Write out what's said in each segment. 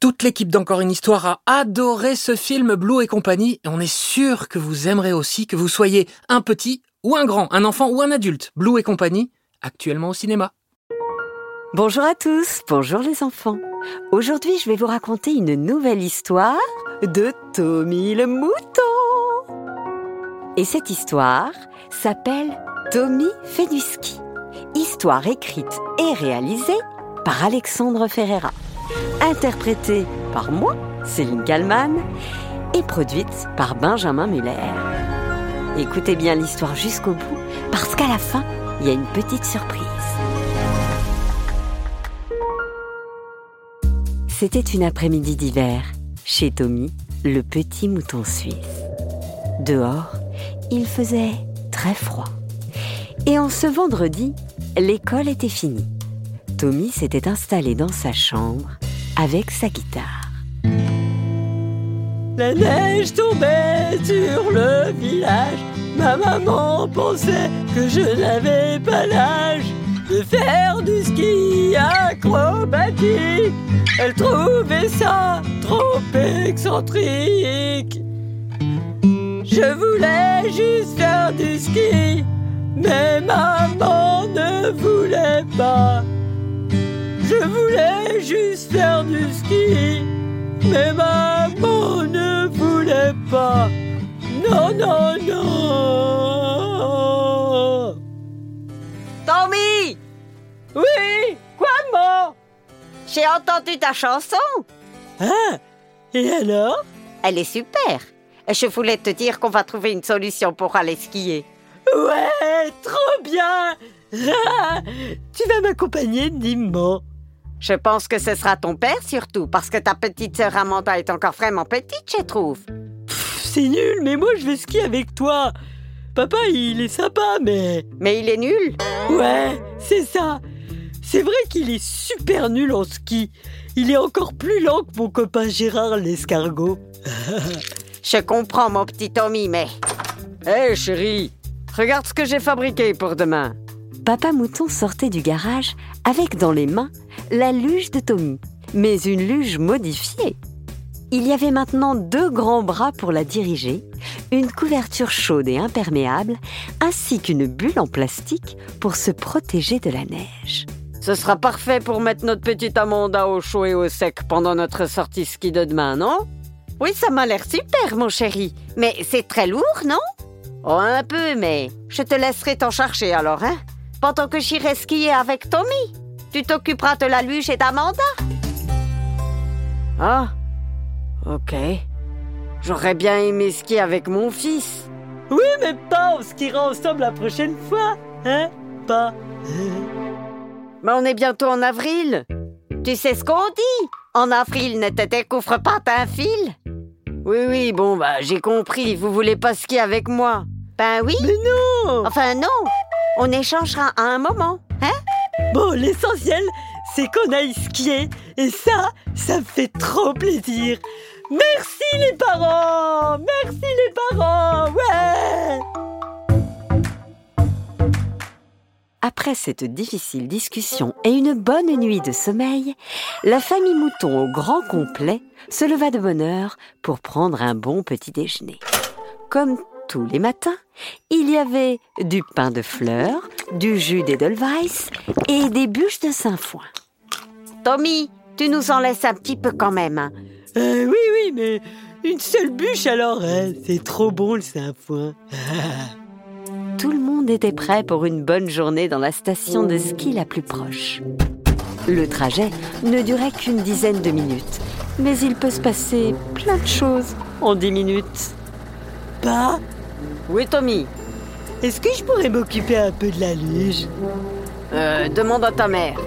Toute l'équipe d'Encore une histoire a adoré ce film Blue et compagnie et on est sûr que vous aimerez aussi que vous soyez un petit ou un grand, un enfant ou un adulte. Blue et compagnie, actuellement au cinéma. Bonjour à tous, bonjour les enfants. Aujourd'hui, je vais vous raconter une nouvelle histoire de Tommy le mouton. Et cette histoire s'appelle Tommy fait du ski. Histoire écrite et réalisée par Alexandre Ferreira interprétée par moi, Céline Kallmann, et produite par Benjamin Muller. Écoutez bien l'histoire jusqu'au bout, parce qu'à la fin, il y a une petite surprise. C'était une après-midi d'hiver, chez Tommy, le petit mouton suisse. Dehors, il faisait très froid. Et en ce vendredi, l'école était finie. Tommy s'était installé dans sa chambre avec sa guitare. La neige tombait sur le village. Ma maman pensait que je n'avais pas l'âge de faire du ski acrobatique. Elle trouvait ça trop excentrique. Je voulais juste faire du ski, mais maman ne voulait pas. Je voulais juste faire du ski, mais maman ne voulait pas. Non, non, non. Tommy Oui, quoi, maman J'ai entendu ta chanson. Ah, et alors? Elle est super. Je voulais te dire qu'on va trouver une solution pour aller skier. Ouais, trop bien Tu vas m'accompagner, dis-moi. Je pense que ce sera ton père surtout, parce que ta petite sœur Amanda est encore vraiment petite, je trouve. C'est nul, mais moi je vais skier avec toi. Papa, il est sympa, mais... Mais il est nul Ouais, c'est ça. C'est vrai qu'il est super nul en ski. Il est encore plus lent que mon copain Gérard l'escargot. je comprends, mon petit Tommy, mais... Hé, hey, chérie, regarde ce que j'ai fabriqué pour demain. Papa Mouton sortait du garage avec dans les mains la luge de Tommy, mais une luge modifiée. Il y avait maintenant deux grands bras pour la diriger, une couverture chaude et imperméable, ainsi qu'une bulle en plastique pour se protéger de la neige. Ce sera parfait pour mettre notre petite Amanda au chaud et au sec pendant notre sortie ski de demain, non? Oui, ça m'a l'air super, mon chéri. Mais c'est très lourd, non? Oh, un peu, mais... Je te laisserai t'en chercher alors, hein? Pendant que j'irai skier avec Tommy. Tu t'occuperas de la luge et d'Amanda. Ah, ok. J'aurais bien aimé skier avec mon fils. Oui, mais pas, on skiera ensemble la prochaine fois, hein Pas. mais on est bientôt en avril. Tu sais ce qu'on dit En avril, ne te découvre pas d'un fil. Oui, oui, bon, bah, j'ai compris. Vous voulez pas skier avec moi Ben oui. Mais non Enfin, non. On échangera à un moment, hein? Bon, l'essentiel, c'est qu'on aille skier. Et ça, ça me fait trop plaisir. Merci les parents Merci les parents Ouais Après cette difficile discussion et une bonne nuit de sommeil, la famille Mouton au grand complet se leva de bonne heure pour prendre un bon petit déjeuner. Comme tous les matins, il y avait du pain de fleurs, du jus d'Edelweiss et des bûches de Saint-Foin. Tommy, tu nous en laisses un petit peu quand même. Hein. Euh, oui, oui, mais une seule bûche alors, hein. c'est trop bon le Saint-Foin. Tout le monde était prêt pour une bonne journée dans la station de ski la plus proche. Le trajet ne durait qu'une dizaine de minutes, mais il peut se passer plein de choses en dix minutes. Oui, Tommy. Est-ce que je pourrais m'occuper un peu de la luge? Euh, demande à ta mère.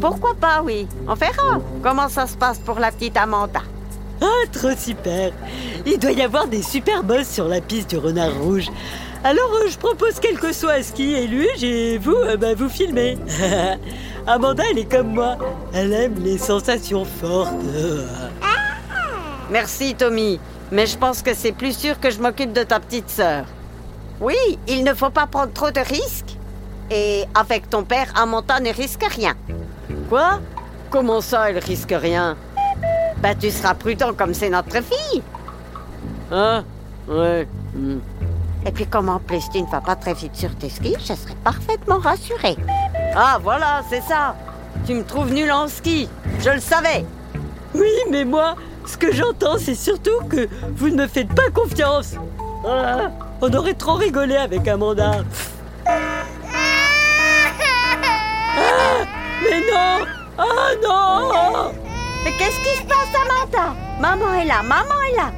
Pourquoi pas, oui. On verra comment ça se passe pour la petite Amanda. Ah, trop super Il doit y avoir des super boss sur la piste du renard rouge. Alors, euh, je propose quel que soit ski et luge et vous, euh, bah, vous filmez. Amanda, elle est comme moi. Elle aime les sensations fortes. Merci, Tommy. Mais je pense que c'est plus sûr que je m'occupe de ta petite sœur. Oui, il ne faut pas prendre trop de risques. Et avec ton père, Amanda ne risque rien. Quoi? Comment ça, elle risque rien? Bah, tu seras prudent comme c'est notre fille. Hein? Ouais. hmm. Et puis, comme en plus tu ne vas pas très vite sur tes skis, je serai parfaitement rassurée. Ah, voilà, c'est ça Tu me trouves nul en ski Je le savais Oui, mais moi, ce que j'entends, c'est surtout que vous ne me faites pas confiance. Ah, on aurait trop rigolé avec Amanda. Ah, mais non. Ah non. Mais qu'est-ce qui se passe, Amanda? Maman est là, maman est là.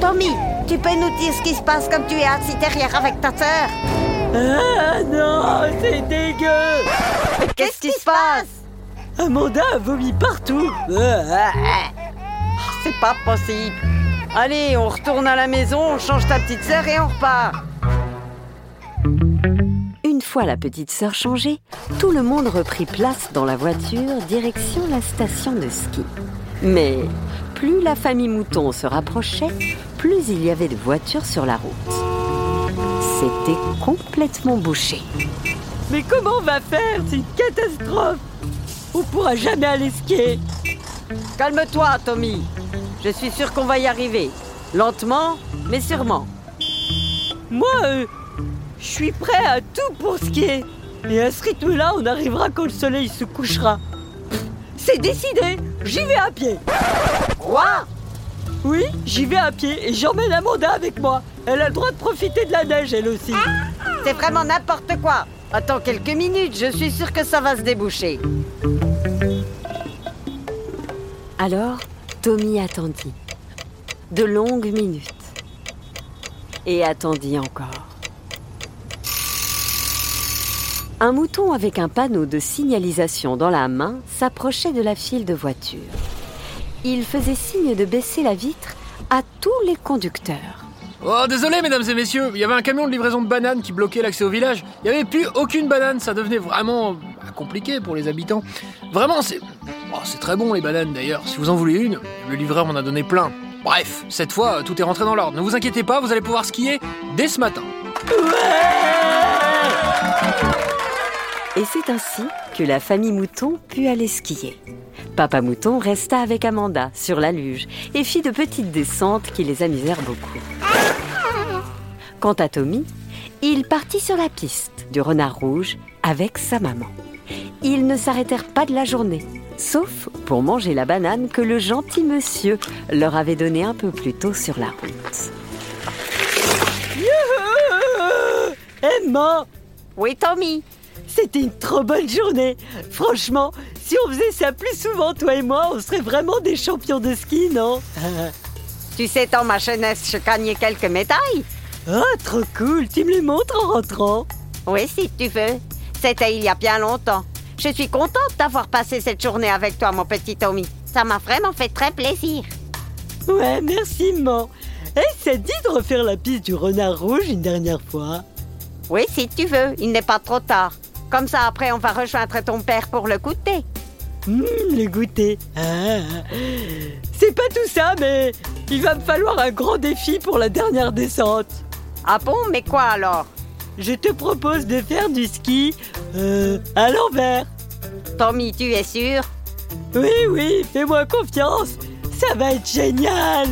Tommy, tu peux nous dire ce qui se passe comme tu es assis derrière avec ta sœur? Ah non, c'est dégueu. Mais qu'est-ce qui se passe? Amanda a vomi partout. Ah, C'est pas possible. Allez, on retourne à la maison, on change ta petite sœur et on repart. Une fois la petite sœur changée, tout le monde reprit place dans la voiture direction la station de ski. Mais plus la famille Mouton se rapprochait, plus il y avait de voitures sur la route. C'était complètement bouché. Mais comment on va faire C'est une catastrophe? On pourra jamais aller skier Calme-toi, Tommy. Je suis sûr qu'on va y arriver. Lentement, mais sûrement. Moi, euh, je suis prêt à tout pour skier. Et à ce rythme-là, on arrivera quand le soleil se couchera. C'est décidé, j'y vais à pied. Quoi? Oui, j'y vais à pied et j'emmène Amanda avec moi. Elle a le droit de profiter de la neige, elle aussi. C'est vraiment n'importe quoi. Attends quelques minutes, je suis sûr que ça va se déboucher. Alors, Tommy attendit. De longues minutes. Et attendit encore. Un mouton avec un panneau de signalisation dans la main s'approchait de la file de voitures. Il faisait signe de baisser la vitre à tous les conducteurs. Oh, désolé, mesdames et messieurs, il y avait un camion de livraison de bananes qui bloquait l'accès au village. Il n'y avait plus aucune banane, ça devenait vraiment compliqué pour les habitants. Vraiment, c'est. Oh, c'est très bon les bananes d'ailleurs. Si vous en voulez une, le livreur m'en a donné plein. Bref, cette fois, tout est rentré dans l'ordre. Ne vous inquiétez pas, vous allez pouvoir skier dès ce matin. Et c'est ainsi que la famille Mouton put aller skier. Papa Mouton resta avec Amanda sur la luge et fit de petites descentes qui les amusèrent beaucoup. Quant à Tommy, il partit sur la piste du renard rouge avec sa maman. Ils ne s'arrêtèrent pas de la journée, sauf pour manger la banane que le gentil monsieur leur avait donnée un peu plus tôt sur la route. Youhou Emma, Oui, Tommy. c'était une trop bonne journée. Franchement, si on faisait ça plus souvent, toi et moi, on serait vraiment des champions de ski, non? Tu sais, dans ma jeunesse, je gagnais quelques médailles. Ah, trop cool, tu me les montres en rentrant? Oui, si tu veux. C'était il y a bien longtemps. Je suis contente d'avoir passé cette journée avec toi, mon petit Tommy. Ça m'a vraiment fait très plaisir. Ouais, merci, maman. Eh, ça te dit de refaire la piste du renard rouge une dernière fois Oui, si tu veux, il n'est pas trop tard. Comme ça, après, on va rejoindre ton père pour le goûter. Hum, le goûter. Ah, c'est pas tout ça, mais il va me falloir un grand défi pour la dernière descente. Ah bon, mais quoi alors? Je te propose de faire du ski euh, à l'envers. Tommy, tu es sûr? Oui, oui, fais-moi confiance. Ça va être génial.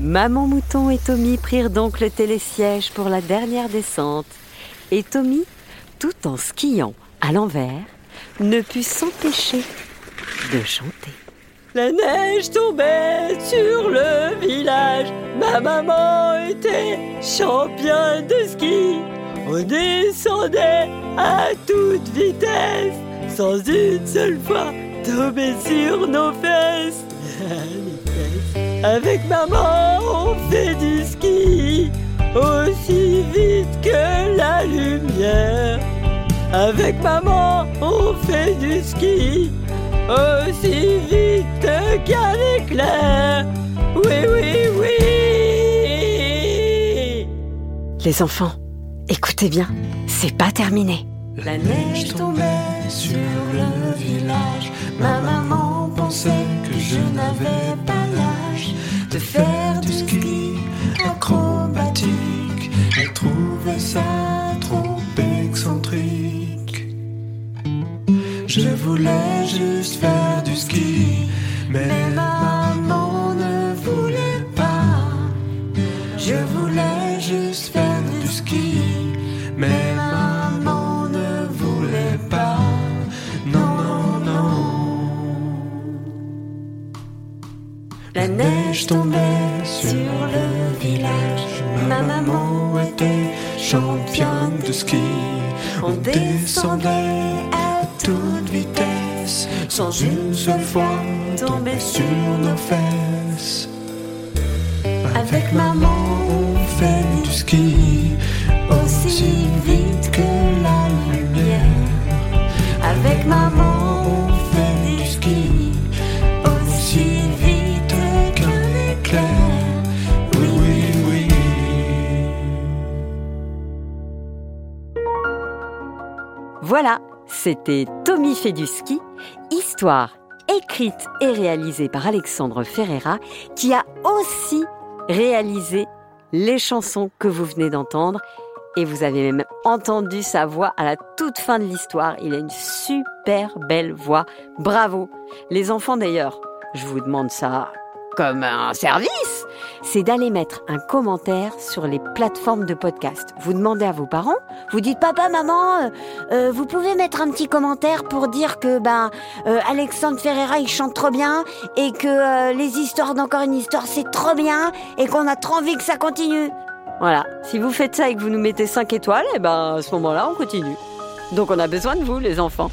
Maman Mouton et Tommy prirent donc le télésiège pour la dernière descente. Et Tommy, tout en skiant à l'envers, ne put s'empêcher de chanter. La neige tombait sur le village. Ma maman était championne de ski. On descendait à toute vitesse, sans une seule fois tomber sur nos fesses. Avec maman, on fait du ski aussi vite que la lumière. Avec maman, on fait du ski aussi vite qu'un éclair. Oui, oui, oui. Les enfants, écoutez bien, c'est pas terminé. La neige tombait sur le village. Ma maman pensait que je n'avais pas l'âge de faire du ski acrobatique. Elle trouvait ça trop excentrique. Je voulais juste faire du ski, mais maman ne voulait pas. Je voulais juste faire du ski, mais maman ne voulait pas. Non, non, non. La neige tombait sur le village. Ma maman était championne de ski. On descendait à toute vitesse, sans une seule fois tomber sur nos fesses. Avec maman, on fait du ski aussi vite que la lumière. Avec maman, on fait du ski aussi vite qu'un éclair. Oui, oui, oui. Voilà, c'était Tommy fait du ski, histoire écrite et réalisée par Alexandre Ferreira, qui a aussi réalisé les chansons que vous venez d'entendre. Et vous avez même entendu sa voix à la toute fin de l'histoire. Il a une super belle voix. Bravo. Les enfants d'ailleurs, je vous demande ça comme un service, c'est d'aller mettre un commentaire sur les plateformes de podcast. Vous demandez à vos parents, vous dites papa, maman, euh, euh, vous pouvez mettre un petit commentaire pour dire que ben euh, Alexandre Ferreira il chante trop bien et que euh, les histoires d'encore une histoire c'est trop bien et qu'on a trop envie que ça continue. Voilà, si vous faites ça et que vous nous mettez 5 étoiles, et ben à ce moment-là on continue. Donc on a besoin de vous les enfants.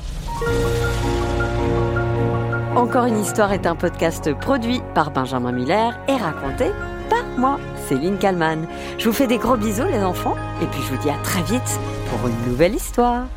Encore une histoire est un podcast produit par Benjamin Miller et raconté par moi, Céline Kalman. Je vous fais des gros bisous les enfants et puis je vous dis à très vite pour une nouvelle histoire.